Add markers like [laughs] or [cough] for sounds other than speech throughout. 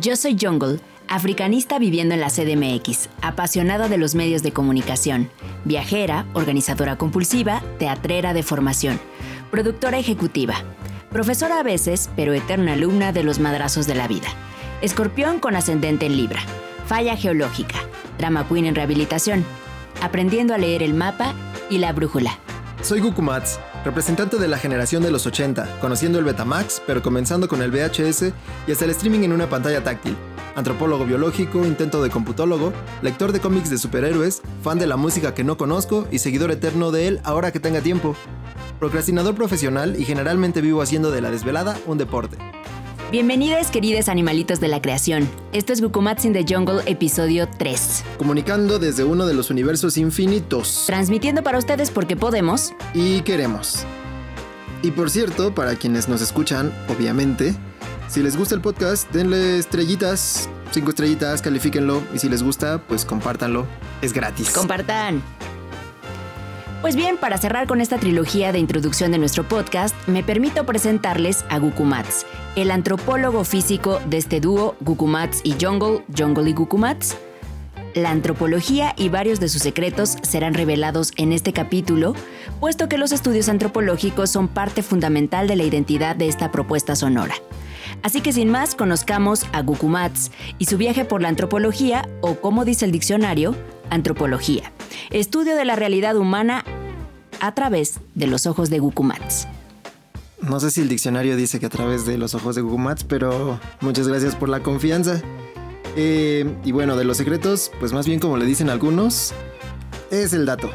Yo soy Jungle, africanista viviendo en la CDMX, apasionada de los medios de comunicación, viajera, organizadora compulsiva, teatrera de formación, productora ejecutiva, profesora a veces, pero eterna alumna de los madrazos de la vida, escorpión con ascendente en Libra, falla geológica, drama queen en rehabilitación, aprendiendo a leer el mapa y la brújula. Soy Gukumats, representante de la generación de los 80, conociendo el Betamax, pero comenzando con el VHS y hasta el streaming en una pantalla táctil. Antropólogo biológico, intento de computólogo, lector de cómics de superhéroes, fan de la música que no conozco y seguidor eterno de él ahora que tenga tiempo. Procrastinador profesional y generalmente vivo haciendo de la desvelada un deporte. Bienvenidas, queridos animalitos de la creación. Esto es Gukumats in the Jungle, episodio 3. Comunicando desde uno de los universos infinitos. Transmitiendo para ustedes porque podemos. Y queremos. Y por cierto, para quienes nos escuchan, obviamente, si les gusta el podcast, denle estrellitas, cinco estrellitas, califíquenlo. Y si les gusta, pues compártanlo. Es gratis. Compartan. Pues bien, para cerrar con esta trilogía de introducción de nuestro podcast, me permito presentarles a Gukumats, el antropólogo físico de este dúo Gukumats y Jungle, Jungle y Gukumats. La antropología y varios de sus secretos serán revelados en este capítulo, puesto que los estudios antropológicos son parte fundamental de la identidad de esta propuesta sonora. Así que sin más, conozcamos a Gukumats y su viaje por la antropología, o como dice el diccionario, antropología, estudio de la realidad humana a través de los ojos de Gukumats. No sé si el diccionario dice que a través de los ojos de Gukumats, pero muchas gracias por la confianza. Eh, y bueno, de los secretos, pues más bien como le dicen algunos, es el dato.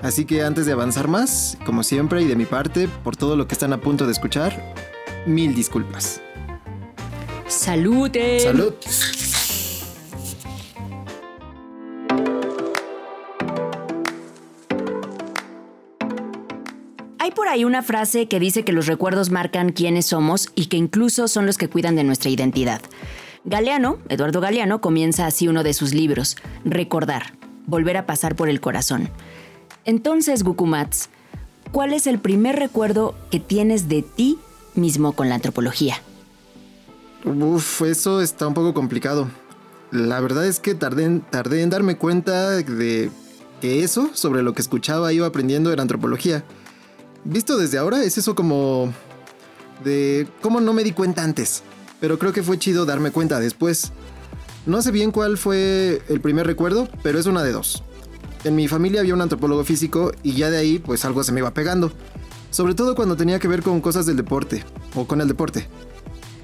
Así que antes de avanzar más, como siempre y de mi parte, por todo lo que están a punto de escuchar, mil disculpas. ¡Salute! ¡Salud! Hay por ahí una frase que dice que los recuerdos marcan quiénes somos y que incluso son los que cuidan de nuestra identidad. Galeano, Eduardo Galeano, comienza así uno de sus libros, Recordar, volver a pasar por el corazón. Entonces, Gukumats, ¿cuál es el primer recuerdo que tienes de ti mismo con la antropología? Uf, eso está un poco complicado. La verdad es que tardé en, tardé en darme cuenta de que eso, sobre lo que escuchaba, iba aprendiendo era antropología. Visto desde ahora, es eso como... de cómo no me di cuenta antes. Pero creo que fue chido darme cuenta después. No sé bien cuál fue el primer recuerdo, pero es una de dos. En mi familia había un antropólogo físico y ya de ahí pues algo se me iba pegando. Sobre todo cuando tenía que ver con cosas del deporte, o con el deporte.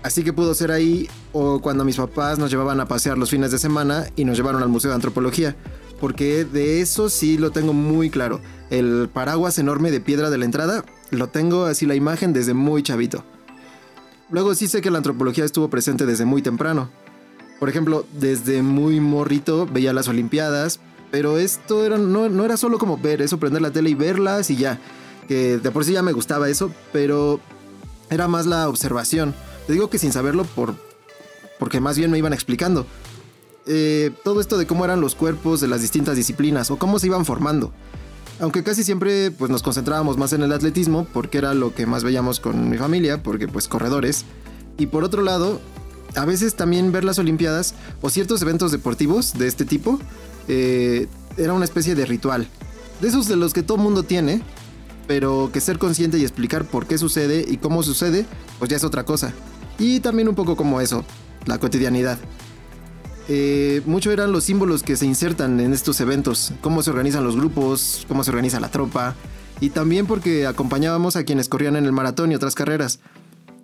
Así que pudo ser ahí o cuando mis papás nos llevaban a pasear los fines de semana y nos llevaron al Museo de Antropología, porque de eso sí lo tengo muy claro. El paraguas enorme de piedra de la entrada, lo tengo así la imagen desde muy chavito. Luego sí sé que la antropología estuvo presente desde muy temprano. Por ejemplo, desde muy morrito veía las Olimpiadas, pero esto era, no, no era solo como ver eso, prender la tele y verlas y ya. Que de por sí ya me gustaba eso, pero era más la observación. Te digo que sin saberlo por, porque más bien me iban explicando. Eh, todo esto de cómo eran los cuerpos de las distintas disciplinas o cómo se iban formando. Aunque casi siempre pues, nos concentrábamos más en el atletismo porque era lo que más veíamos con mi familia, porque pues corredores. Y por otro lado, a veces también ver las Olimpiadas o ciertos eventos deportivos de este tipo eh, era una especie de ritual. De esos de los que todo mundo tiene, pero que ser consciente y explicar por qué sucede y cómo sucede, pues ya es otra cosa. Y también un poco como eso, la cotidianidad. Eh, mucho eran los símbolos que se insertan en estos eventos, cómo se organizan los grupos, cómo se organiza la tropa, y también porque acompañábamos a quienes corrían en el maratón y otras carreras.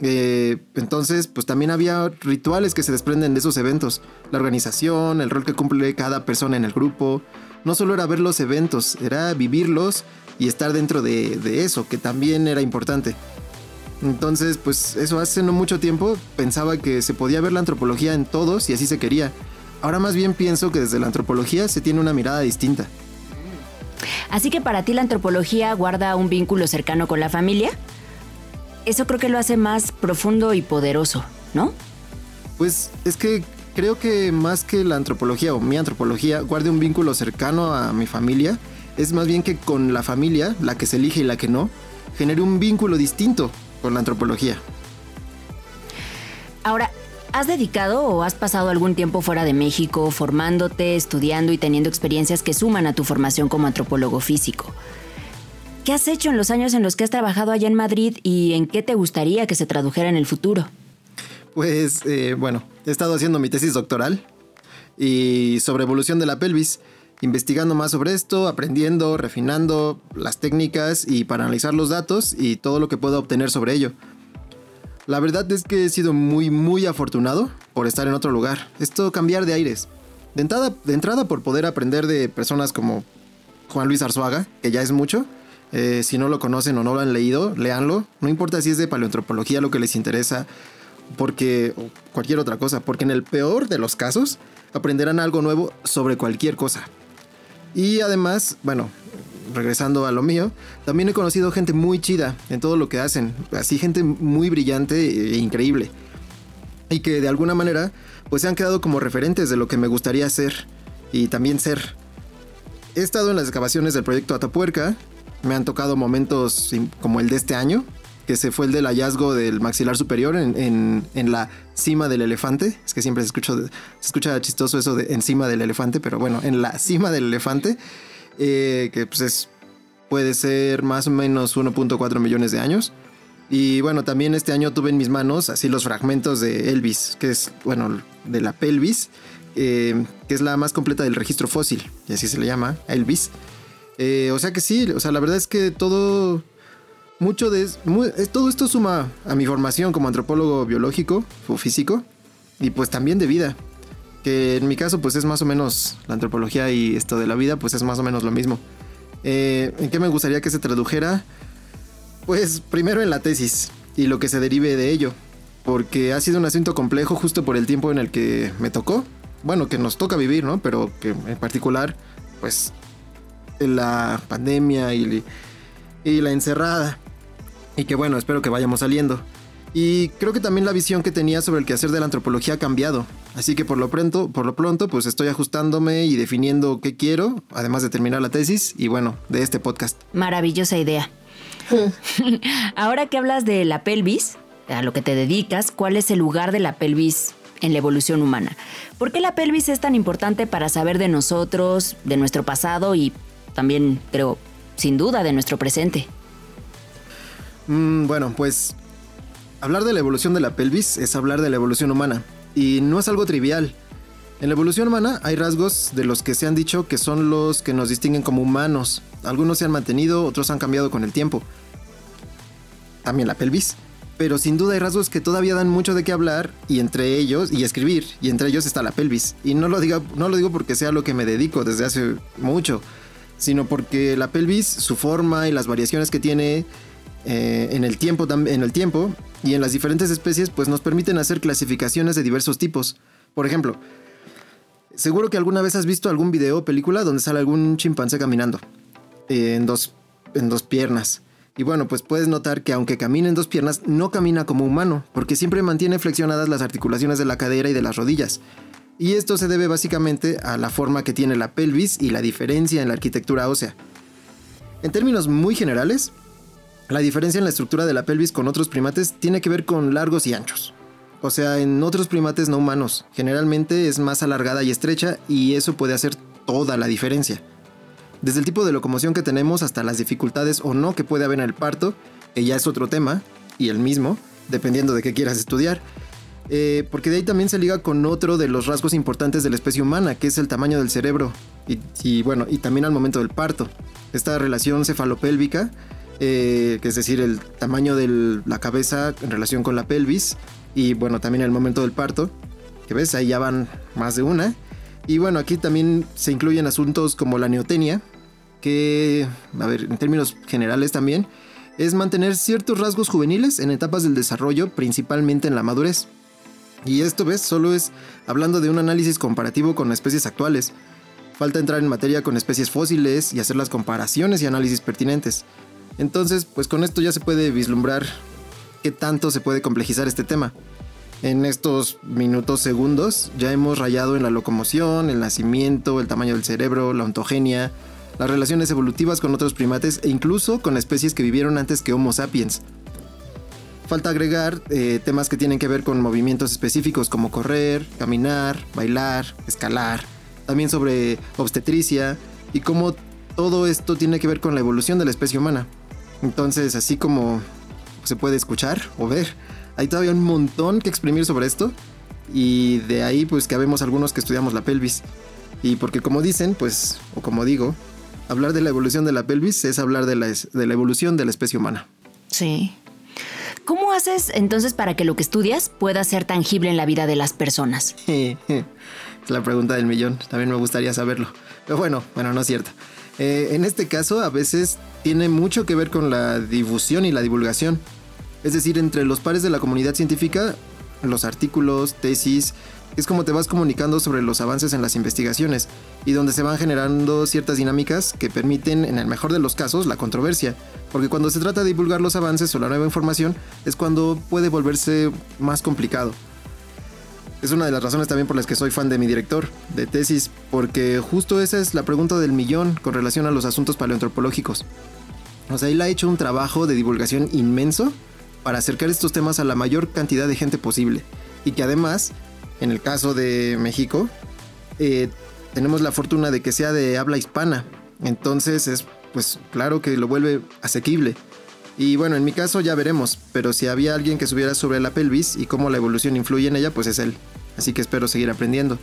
Eh, entonces, pues también había rituales que se desprenden de esos eventos, la organización, el rol que cumple cada persona en el grupo. No solo era ver los eventos, era vivirlos y estar dentro de, de eso, que también era importante. Entonces, pues eso hace no mucho tiempo pensaba que se podía ver la antropología en todos y así se quería. Ahora más bien pienso que desde la antropología se tiene una mirada distinta. Así que para ti la antropología guarda un vínculo cercano con la familia. Eso creo que lo hace más profundo y poderoso, ¿no? Pues es que creo que más que la antropología o mi antropología guarde un vínculo cercano a mi familia, es más bien que con la familia, la que se elige y la que no, genere un vínculo distinto con la antropología. Ahora, ¿Has dedicado o has pasado algún tiempo fuera de México formándote, estudiando y teniendo experiencias que suman a tu formación como antropólogo físico? ¿Qué has hecho en los años en los que has trabajado allá en Madrid y en qué te gustaría que se tradujera en el futuro? Pues eh, bueno, he estado haciendo mi tesis doctoral y sobre evolución de la pelvis, investigando más sobre esto, aprendiendo, refinando las técnicas y para analizar los datos y todo lo que puedo obtener sobre ello. La verdad es que he sido muy muy afortunado por estar en otro lugar. Esto cambiar de aires. De entrada, por poder aprender de personas como Juan Luis Arzuaga, que ya es mucho, eh, si no lo conocen o no lo han leído, léanlo. No importa si es de paleoantropología lo que les interesa, porque cualquier otra cosa, porque en el peor de los casos aprenderán algo nuevo sobre cualquier cosa. Y además, bueno, regresando a lo mío, también he conocido gente muy chida en todo lo que hacen, así gente muy brillante e increíble. Y que de alguna manera pues se han quedado como referentes de lo que me gustaría hacer y también ser. He estado en las excavaciones del proyecto Atapuerca me han tocado momentos como el de este año, que se fue el del hallazgo del maxilar superior en, la cima del elefante. Es que siempre se escucha, se escucha chistoso eso de encima del elefante, pero bueno, en la cima del elefante, eh, que pues es, puede ser más o menos 1.4 millones de años. Y bueno, también este año tuve en mis manos así los fragmentos de Elvis, que es, bueno, de la pelvis, eh, que es la más completa del registro fósil, y así se le llama, Elvis. Eh, o sea que sí, o sea, la verdad es que todo, mucho de, todo esto suma a mi formación como antropólogo biológico o físico y pues también de vida. Que en mi caso pues es más o menos la antropología y esto de la vida pues es más o menos lo mismo. Eh, ¿En qué me gustaría que se tradujera? Pues primero en la tesis y lo que se derive de ello. Porque ha sido un asunto complejo justo por el tiempo en el que me tocó. Bueno, que nos toca vivir, ¿no? Pero que en particular pues la pandemia y, y la encerrada. Y que bueno, espero que vayamos saliendo. Y creo que también la visión que tenía sobre el quehacer de la antropología ha cambiado. Así que por lo pronto, por lo pronto, pues estoy ajustándome y definiendo qué quiero, además de terminar la tesis y bueno, de este podcast. Maravillosa idea. [laughs] Ahora que hablas de la pelvis, a lo que te dedicas, ¿cuál es el lugar de la pelvis en la evolución humana? ¿Por qué la pelvis es tan importante para saber de nosotros, de nuestro pasado y también creo, sin duda, de nuestro presente. Mm, bueno, pues hablar de la evolución de la pelvis es hablar de la evolución humana. Y no es algo trivial. En la evolución humana hay rasgos de los que se han dicho que son los que nos distinguen como humanos. Algunos se han mantenido, otros han cambiado con el tiempo. También la pelvis. Pero sin duda hay rasgos que todavía dan mucho de qué hablar y entre ellos, y escribir, y entre ellos está la pelvis. Y no lo digo, no lo digo porque sea lo que me dedico desde hace mucho, sino porque la pelvis, su forma y las variaciones que tiene eh, en, el tiempo, en el tiempo y en las diferentes especies, pues nos permiten hacer clasificaciones de diversos tipos. Por ejemplo, seguro que alguna vez has visto algún video o película donde sale algún chimpancé caminando eh, en, dos, en dos piernas. Y bueno, pues puedes notar que aunque camina en dos piernas, no camina como humano, porque siempre mantiene flexionadas las articulaciones de la cadera y de las rodillas. Y esto se debe básicamente a la forma que tiene la pelvis y la diferencia en la arquitectura ósea. En términos muy generales, la diferencia en la estructura de la pelvis con otros primates tiene que ver con largos y anchos. O sea, en otros primates no humanos, generalmente es más alargada y estrecha y eso puede hacer toda la diferencia. Desde el tipo de locomoción que tenemos hasta las dificultades o no que puede haber en el parto, que ya es otro tema, y el mismo, dependiendo de qué quieras estudiar, eh, porque de ahí también se liga con otro de los rasgos importantes de la especie humana, que es el tamaño del cerebro, y, bueno, y también al momento del parto. Esta relación cefalopélvica, eh, es decir, el tamaño de la cabeza en relación con la pelvis, y bueno, también el momento del parto, que ves, ahí ya van más de una. Y bueno, aquí también se incluyen asuntos como la neotenia, que, a ver, en términos generales también, es mantener ciertos rasgos juveniles en etapas del desarrollo, principalmente en la madurez. Y esto, ves, solo es hablando de un análisis comparativo con especies actuales. Falta entrar en materia con especies fósiles y hacer las comparaciones y análisis pertinentes. Entonces, pues con esto ya se puede vislumbrar qué tanto se puede complejizar este tema. En estos minutos segundos ya hemos rayado en la locomoción, el nacimiento, el tamaño del cerebro, la ontogenia, las relaciones evolutivas con otros primates e incluso con especies que vivieron antes que Homo sapiens. falta agregar eh, temas que tienen que ver con movimientos específicos como correr, caminar, bailar, escalar, también sobre obstetricia y cómo todo esto tiene que ver con la evolución de la especie humana. Entonces, así como se puede escuchar o ver, hay todavía un montón que exprimir sobre esto y de ahí pues que habemos algunos que estudiamos la pelvis. Y porque como dicen, pues, o como digo, hablar de la evolución de la pelvis es hablar de la, de la evolución de la especie humana. Sí. ¿Cómo haces entonces para que lo que estudias pueda ser tangible en la vida de las personas? [laughs] es la pregunta del millón, también me gustaría saberlo. Pero bueno, bueno, no es cierto. Eh, en este caso, a veces tiene mucho que ver con la difusión y la divulgación. Es decir, entre los pares de la comunidad científica, los artículos, tesis, es como te vas comunicando sobre los avances en las investigaciones y donde se van generando ciertas dinámicas que permiten, en el mejor de los casos, la controversia. Porque cuando se trata de divulgar los avances o la nueva información es cuando puede volverse más complicado. Es una de las razones también por las que soy fan de mi director de tesis, porque justo esa es la pregunta del millón con relación a los asuntos paleoantropológicos. O sea, él ha hecho un trabajo de divulgación inmenso para acercar estos temas a la mayor cantidad de gente posible. Y que además, en el caso de México, eh, tenemos la fortuna de que sea de habla hispana. Entonces es, pues claro que lo vuelve asequible. Y bueno, en mi caso ya veremos, pero si había alguien que subiera sobre la pelvis y cómo la evolución influye en ella, pues es él. Así que espero seguir aprendiendo.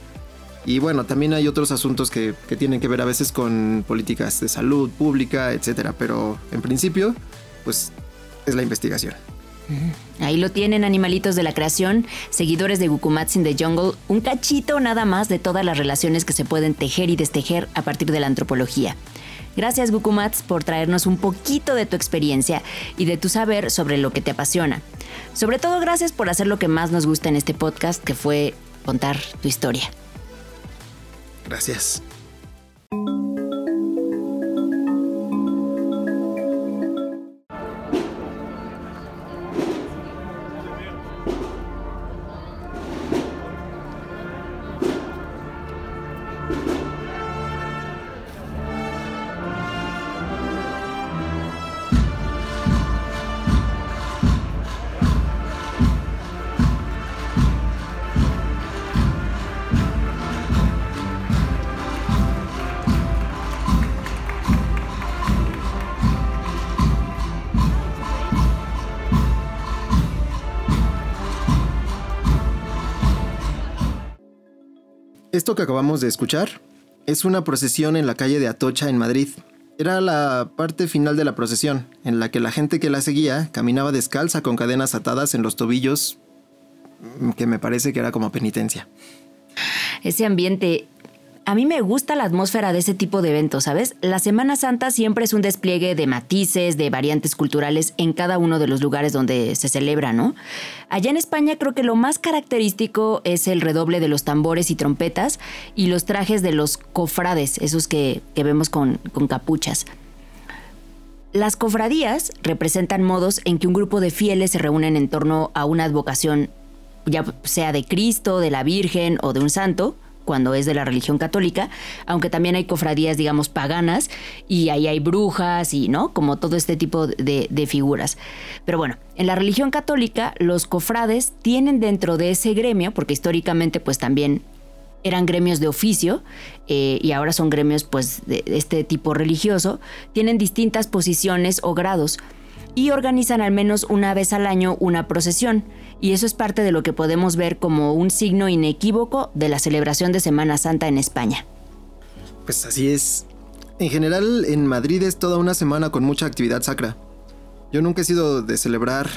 Y bueno, también hay otros asuntos que, que tienen que ver a veces con políticas de salud pública, etcétera. Pero en principio, pues es la investigación. Ahí lo tienen, animalitos de la creación, seguidores de Gukumats in the Jungle, un cachito nada más de todas las relaciones que se pueden tejer y destejer a partir de la antropología. Gracias Gukumats por traernos un poquito de tu experiencia y de tu saber sobre lo que te apasiona. Sobre todo gracias por hacer lo que más nos gusta en este podcast, que fue contar tu historia. Gracias. Esto que acabamos de escuchar es una procesión en la calle de Atocha en Madrid. Era la parte final de la procesión, en la que la gente que la seguía caminaba descalza con cadenas atadas en los tobillos, que me parece que era como penitencia. Ese ambiente a mí me gusta la atmósfera de ese tipo de eventos, ¿sabes? La Semana Santa siempre es un despliegue de matices, de variantes culturales en cada uno de los lugares donde se celebra, ¿no? Allá en España creo que lo más característico es el redoble de los tambores y trompetas y los trajes de los cofrades, esos que, vemos con, capuchas. Las cofradías representan modos en que un grupo de fieles se reúnen en torno a una advocación, ya sea de Cristo, de la Virgen o de un santo, cuando es de la religión católica, aunque también hay cofradías, digamos, paganas, y ahí hay brujas y, ¿no? Como todo este tipo de, figuras. Pero bueno, en la religión católica, los cofrades tienen dentro de ese gremio, porque históricamente, pues también eran gremios de oficio eh, y ahora son gremios pues de este tipo religioso, tienen distintas posiciones o grados y organizan al menos una vez al año una procesión. Y eso es parte de lo que podemos ver como un signo inequívoco de la celebración de Semana Santa en España. Pues así es. En general, en Madrid es toda una semana con mucha actividad sacra. Yo nunca he sido de celebrar,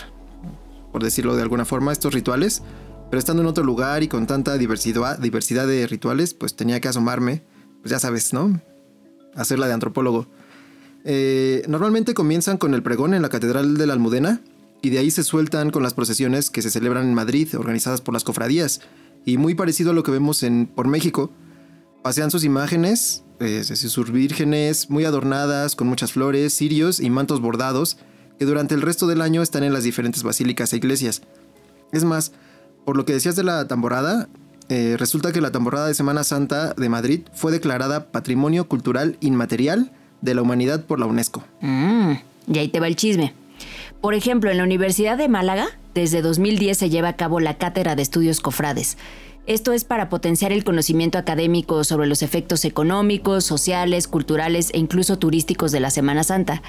por decirlo de alguna forma, estos rituales, pero estando en otro lugar y con tanta diversidad, de rituales, pues tenía que asomarme, pues ya sabes, ¿no? Hacerla de antropólogo. Eh, normalmente comienzan con el pregón en la Catedral de la Almudena y de ahí se sueltan con las procesiones que se celebran en Madrid, organizadas por las cofradías. Y muy parecido a lo que vemos en, por México, pasean sus imágenes, eh, sus vírgenes muy adornadas, con muchas flores, cirios y mantos bordados, que durante el resto del año están en las diferentes basílicas e iglesias. Es más, por lo que decías de la tamborada, eh, resulta que la tamborada de Semana Santa de Madrid fue declarada Patrimonio Cultural Inmaterial de la Humanidad por la UNESCO. Mm, y ahí te va el chisme. Por ejemplo, en la Universidad de Málaga, desde 2010 se lleva a cabo la Cátedra de Estudios Cofrades. Esto es para potenciar el conocimiento académico sobre los efectos económicos, sociales, culturales e incluso turísticos de la Semana Santa.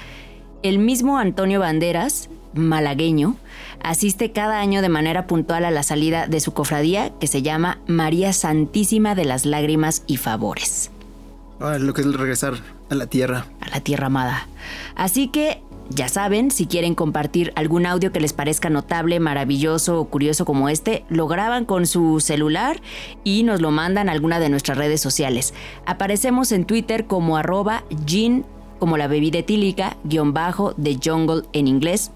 El mismo Antonio Banderas, malagueño, asiste cada año de manera puntual a la salida de su cofradía que se llama María Santísima de las Lágrimas y Favores. Ah, lo que es regresar a la tierra. A la tierra amada. Así que ya saben, si quieren compartir algún audio que les parezca notable, maravilloso o curioso como este, lo graban con su celular y nos lo mandan a alguna de nuestras redes sociales. Aparecemos en Twitter como arroba gin, como la bebida etílica, guion bajo, de jungle en inglés,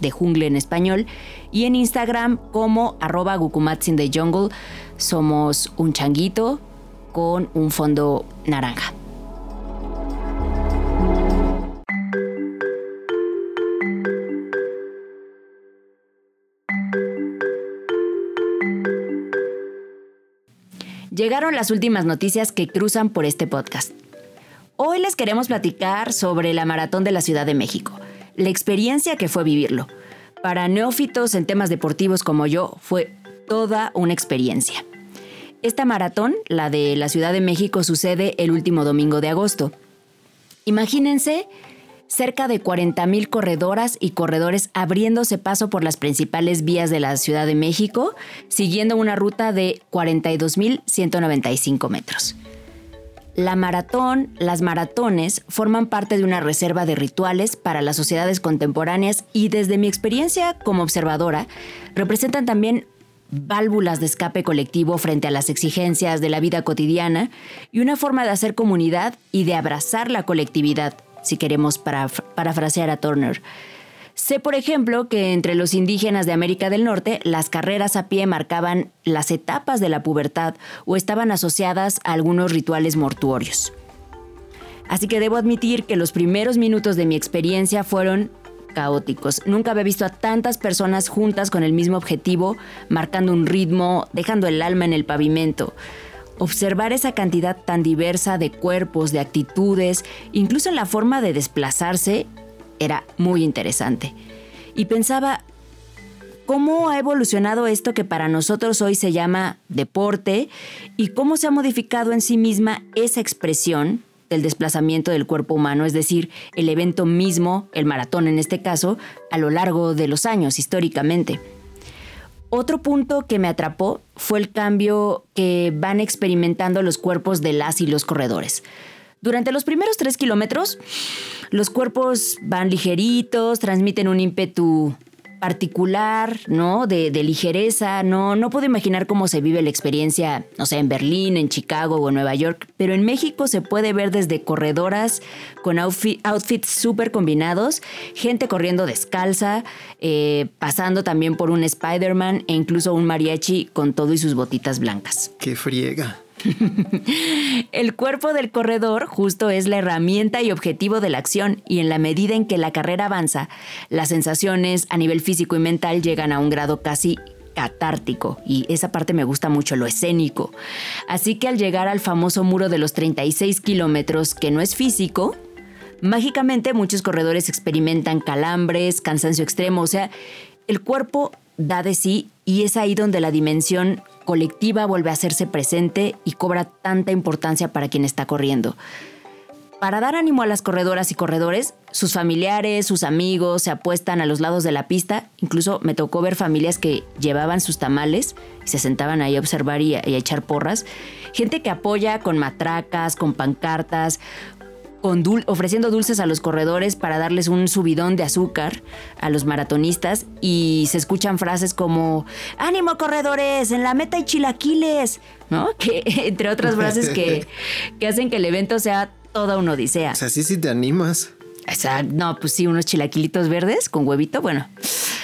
de jungle en español, y en Instagram como arroba gukumatsin de jungle. Somos un changuito con un fondo naranja. Llegaron las últimas noticias que cruzan por este podcast. Hoy les queremos platicar sobre la Maratón de la Ciudad de México, la experiencia que fue vivirlo. Para neófitos en temas deportivos como yo, fue toda una experiencia. Esta maratón, la de la Ciudad de México, sucede el último domingo de agosto. Imagínense cerca de 40.000 corredoras y corredores abriéndose paso por las principales vías de la Ciudad de México, siguiendo una ruta de 42.195 metros. La maratón, las maratones, forman parte de una reserva de rituales para las sociedades contemporáneas y desde mi experiencia como observadora, representan también válvulas de escape colectivo frente a las exigencias de la vida cotidiana y una forma de hacer comunidad y de abrazar la colectividad si queremos parafrasear a Turner. Sé, por ejemplo, que entre los indígenas de América del Norte, las carreras a pie marcaban las etapas de la pubertad o estaban asociadas a algunos rituales mortuorios. Así que debo admitir que los primeros minutos de mi experiencia fueron caóticos. Nunca había visto a tantas personas juntas con el mismo objetivo, marcando un ritmo, dejando el alma en el pavimento observar esa cantidad tan diversa de cuerpos, de actitudes, incluso en la forma de desplazarse, era muy interesante. Y pensaba, ¿cómo ha evolucionado esto que para nosotros hoy se llama deporte y cómo se ha modificado en sí misma esa expresión del desplazamiento del cuerpo humano, es decir, el evento mismo, el maratón en este caso, a lo largo de los años históricamente? Otro punto que me atrapó fue el cambio que van experimentando los cuerpos de las y los corredores. Durante los primeros tres kilómetros, los cuerpos van ligeritos, transmiten un ímpetu particular, ¿no? De, ligereza. No, no puedo imaginar cómo se vive la experiencia, no sé, en Berlín, en Chicago o en Nueva York, pero en México se puede ver desde corredoras con outfits súper combinados, gente corriendo descalza, eh, pasando también por un Spider-Man e incluso un mariachi con todo y sus botitas blancas. ¡Qué friega! [laughs] El cuerpo del corredor justo es la herramienta y objetivo de la acción y en la medida en que la carrera avanza, las sensaciones a nivel físico y mental llegan a un grado casi catártico y esa parte me gusta mucho, lo escénico. Así que al llegar al famoso muro de los 36 kilómetros, que no es físico, mágicamente muchos corredores experimentan calambres, cansancio extremo, o sea, el cuerpo da de sí y es ahí donde la dimensión colectiva vuelve a hacerse presente y cobra tanta importancia para quien está corriendo. Para dar ánimo a las corredoras y corredores, sus familiares, sus amigos se apuestan a los lados de la pista. Incluso me tocó ver familias que llevaban sus tamales y se sentaban ahí a observar y a, echar porras. Gente que apoya con matracas, con pancartas, ofreciendo dulces a los corredores para darles un subidón de azúcar a los maratonistas y se escuchan frases como ánimo corredores, en la meta hay chilaquiles, ¿no? [laughs] Que entre otras frases que, que hacen que el evento sea toda una odisea. O sea, sí, sí te animas. no, pues sí, unos chilaquilitos verdes con huevito, bueno,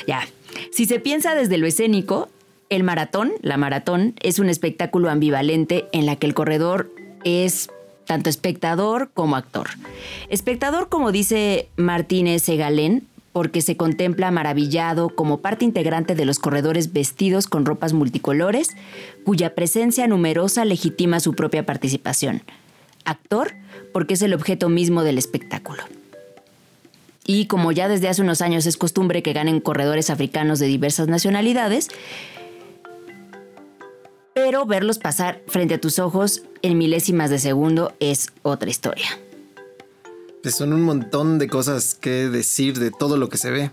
ya. Si se piensa desde lo escénico, el maratón, la maratón, es un espectáculo ambivalente en la que el corredor es tanto espectador como actor. Espectador, como dice Martínez Segalén, porque se contempla maravillado como parte integrante de los corredores vestidos con ropas multicolores, cuya presencia numerosa legitima su propia participación. Actor, porque es el objeto mismo del espectáculo. y como ya desde hace unos años es costumbre que ganen corredores africanos de diversas nacionalidades, pero verlos pasar frente a tus ojos en milésimas de segundo es otra historia. Son un montón de cosas que decir de todo lo que se ve.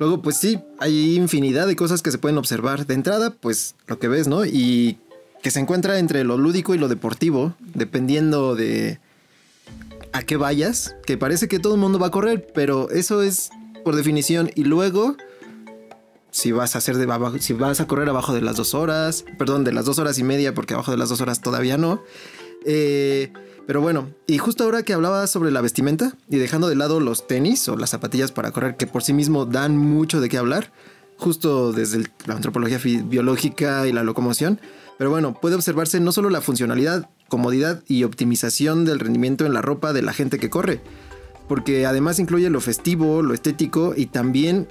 Luego, pues sí, hay infinidad de cosas que se pueden observar. De entrada, pues lo que ves, ¿no? Y que se encuentra entre lo lúdico y lo deportivo, dependiendo de a qué vayas, que parece que todo el mundo va a correr, pero eso es por definición. Y luego, si vas a hacer de si vas a correr abajo de las dos horas, perdón, de las dos horas y media, porque abajo de las dos horas todavía no. Eh, pero bueno, y justo ahora que hablaba sobre la vestimenta y dejando de lado los tenis o las zapatillas para correr, que por sí mismo dan mucho de qué hablar, justo desde la antropología biológica y la locomoción. Pero bueno, puede observarse no solo la funcionalidad, comodidad y optimización del rendimiento en la ropa de la gente que corre, porque además incluye lo festivo, lo estético y también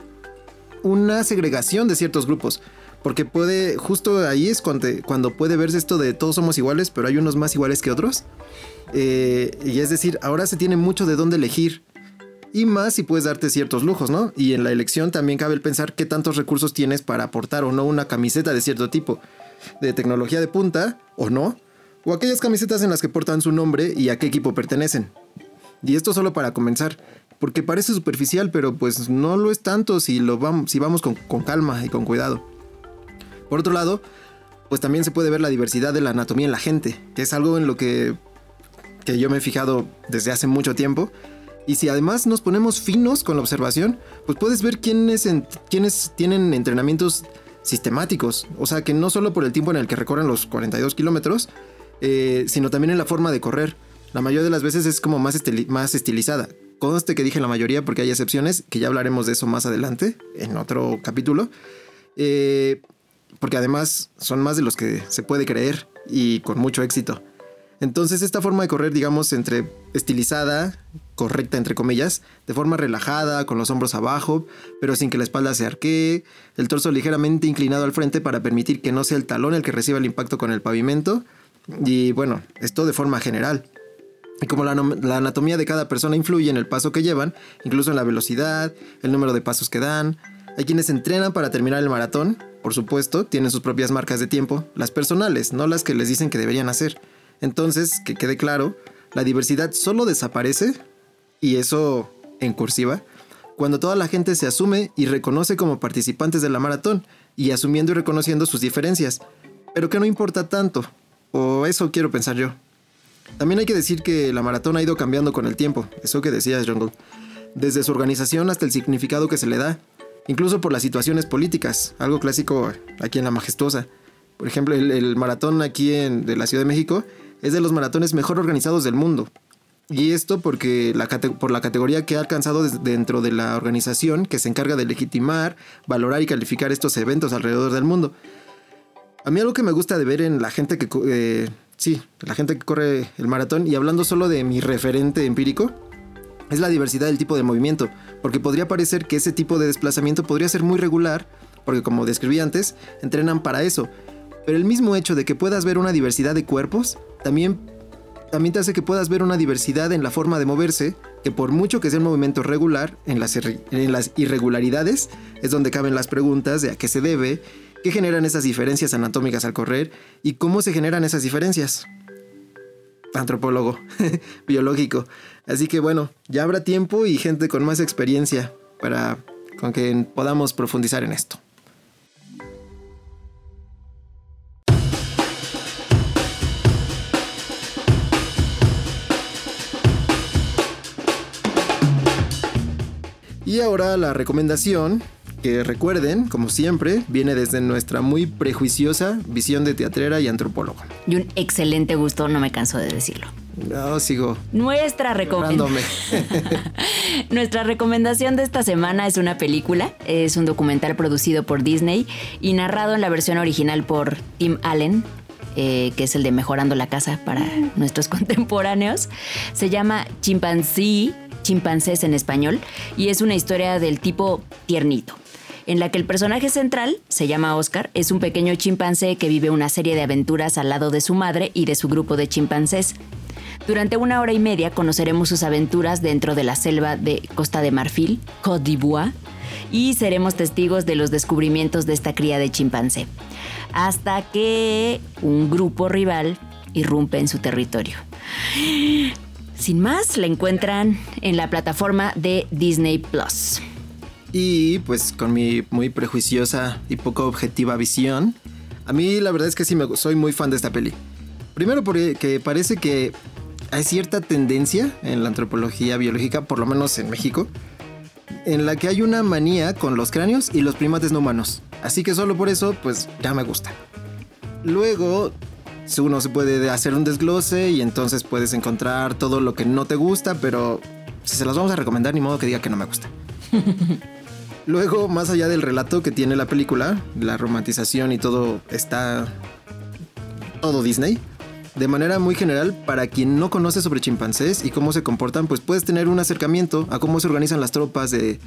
una segregación de ciertos grupos. Porque puede, justo ahí es cuando, cuando puede verse esto de todos somos iguales, pero hay unos más iguales que otros. Eh, y es decir, ahora se tiene mucho de dónde elegir. Y más si puedes darte ciertos lujos, ¿no? Y en la elección también cabe el pensar qué tantos recursos tienes para aportar o no una camiseta de cierto tipo, de tecnología de punta o no, o aquellas camisetas en las que portan su nombre y a qué equipo pertenecen. Y esto solo para comenzar, porque parece superficial, pero pues no lo es tanto si, lo vamos, si vamos con, con calma y con cuidado. Por otro lado, pues también se puede ver la diversidad de la anatomía en la gente, que es algo en lo que, que yo me he fijado desde hace mucho tiempo. Y si además nos ponemos finos con la observación, pues puedes ver quiénes, quiénes tienen entrenamientos sistemáticos. O sea, que no solo por el tiempo en el que recorren los 42 kilómetros, eh, sino también en la forma de correr. La mayoría de las veces es como más, más estilizada. Conste que dije la mayoría porque hay excepciones, que ya hablaremos de eso más adelante, en otro capítulo. Eh, porque además son más de los que se puede creer y con mucho éxito. Entonces esta forma de correr, digamos, entre estilizada, correcta entre comillas, de forma relajada, con los hombros abajo, pero sin que la espalda se arquee, el torso ligeramente inclinado al frente para permitir que no sea el talón el que reciba el impacto con el pavimento, y bueno, esto de forma general. Y como la, anatomía de cada persona influye en el paso que llevan, incluso en la velocidad, el número de pasos que dan, hay quienes entrenan para terminar el maratón, por supuesto, tienen sus propias marcas de tiempo, las personales, no las que les dicen que deberían hacer. Entonces, que quede claro, la diversidad solo desaparece, y eso en cursiva, cuando toda la gente se asume y reconoce como participantes de la maratón, y asumiendo y reconociendo sus diferencias, pero que no importa tanto, o eso quiero pensar yo. También hay que decir que la maratón ha ido cambiando con el tiempo, eso que decías, Jungle, desde su organización hasta el significado que se le da, incluso por las situaciones políticas, algo clásico aquí en La Majestuosa. Por ejemplo, el, maratón aquí en, de la Ciudad de México es de los maratones mejor organizados del mundo. Y esto porque la, por la categoría que ha alcanzado dentro de la organización que se encarga de legitimar, valorar y calificar estos eventos alrededor del mundo. A mí algo que me gusta de ver en la gente que... Eh, sí, la gente que corre el maratón y hablando solo de mi referente empírico, es la diversidad del tipo de movimiento, porque podría parecer que ese tipo de desplazamiento podría ser muy regular, porque como describí antes, entrenan para eso, pero el mismo hecho de que puedas ver una diversidad de cuerpos, también, también te hace que puedas ver una diversidad en la forma de moverse, que por mucho que sea un movimiento regular, en las, en las irregularidades es donde caben las preguntas de a qué se debe, qué generan esas diferencias anatómicas al correr y cómo se generan esas diferencias. Antropólogo, [laughs] biológico. Así que bueno, ya habrá tiempo y gente con más experiencia para con que podamos profundizar en esto. Y ahora la recomendación que recuerden, como siempre, viene desde nuestra muy prejuiciosa visión de teatrera y antropólogo. Y un excelente gusto, no me canso de decirlo. No, sigo. Nuestra recomendación. [laughs] Nuestra recomendación de esta semana es una película. Es un documental producido por Disney y narrado en la versión original por Tim Allen, eh, que es el de Mejorando la Casa para nuestros [laughs] contemporáneos. Se llama Chimpancé, chimpancés en español, y es una historia del tipo tiernito en la que el personaje central, se llama Oscar, es un pequeño chimpancé que vive una serie de aventuras al lado de su madre y de su grupo de chimpancés. Durante una hora y media conoceremos sus aventuras dentro de la selva de Costa de Marfil, Côte d'Ivoire, y seremos testigos de los descubrimientos de esta cría de chimpancé, hasta que un grupo rival irrumpe en su territorio. Sin más, la encuentran en la plataforma de Disney Plus. Y pues con mi muy prejuiciosa y poco objetiva visión, a mí la verdad es que sí me, soy muy fan de esta peli. Primero porque parece que hay cierta tendencia en la antropología biológica, por lo menos en México, en la que hay una manía con los cráneos y los primates no humanos. Así que solo por eso, pues ya me gusta. Luego, uno se puede hacer un desglose y entonces puedes encontrar todo lo que no te gusta, pero si se los vamos a recomendar, ni modo que diga que no me gusta. [laughs] Luego, más allá del relato que tiene la película, la romantización y todo está todo Disney. De manera muy general, para quien no conoce sobre chimpancés y cómo se comportan, pues puedes tener un acercamiento a cómo se organizan las tropas de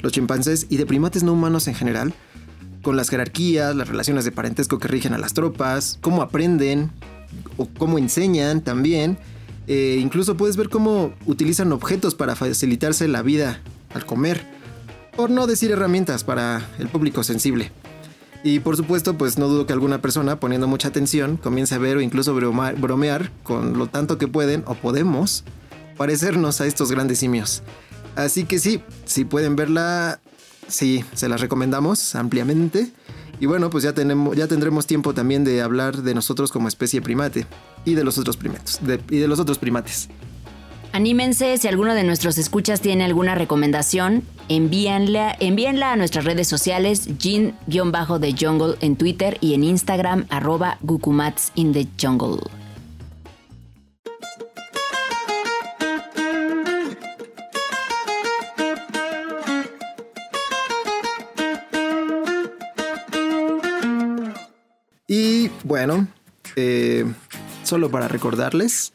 los chimpancés y de primates no humanos en general, con las jerarquías, las relaciones de parentesco que rigen a las tropas, cómo aprenden o cómo enseñan también. Eh, incluso puedes ver cómo utilizan objetos para facilitarse la vida al comer, por no decir herramientas para el público sensible. Y por supuesto, pues no dudo que alguna persona poniendo mucha atención comience a ver o incluso bromear con lo tanto que pueden o podemos parecernos a estos grandes simios. Así que sí, si pueden verla, sí, se las recomendamos ampliamente. Y bueno, pues ya, tenemos, ya tendremos tiempo también de hablar de nosotros como especie primate y de los otros primates. y de los otros primates. Anímense, si alguno de nuestros escuchas tiene alguna recomendación, envíenla, envíenla a nuestras redes sociales, Jin-de Jungle en Twitter y en Instagram, arroba Gukumats in the Jungle. Y bueno, eh, solo para recordarles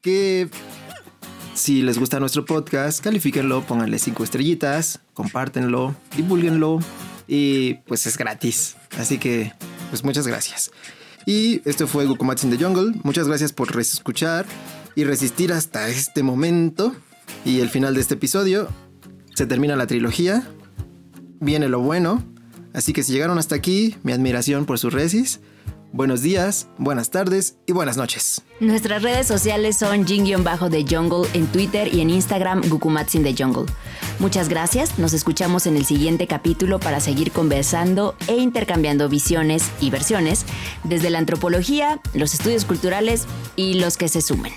que si les gusta nuestro podcast, califíquenlo, pónganle cinco estrellitas, compártenlo, divulguenlo y pues es gratis. Así que, pues muchas gracias. Y esto fue Gokumats in the Jungle. Muchas gracias por escuchar y resistir hasta este momento. Y el final de este episodio se termina la trilogía. Viene lo bueno. Así que si llegaron hasta aquí, mi admiración por su resis buenos días, buenas tardes y buenas noches. Nuestras redes sociales son Jin-de Jungle en Twitter y en Instagram Gukumatsin de Jungle. Muchas gracias, nos escuchamos en el siguiente capítulo para seguir conversando e intercambiando visiones y versiones desde la antropología, los estudios culturales y los que se sumen.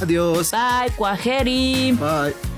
Adiós. Bye, Cuajeri. Bye.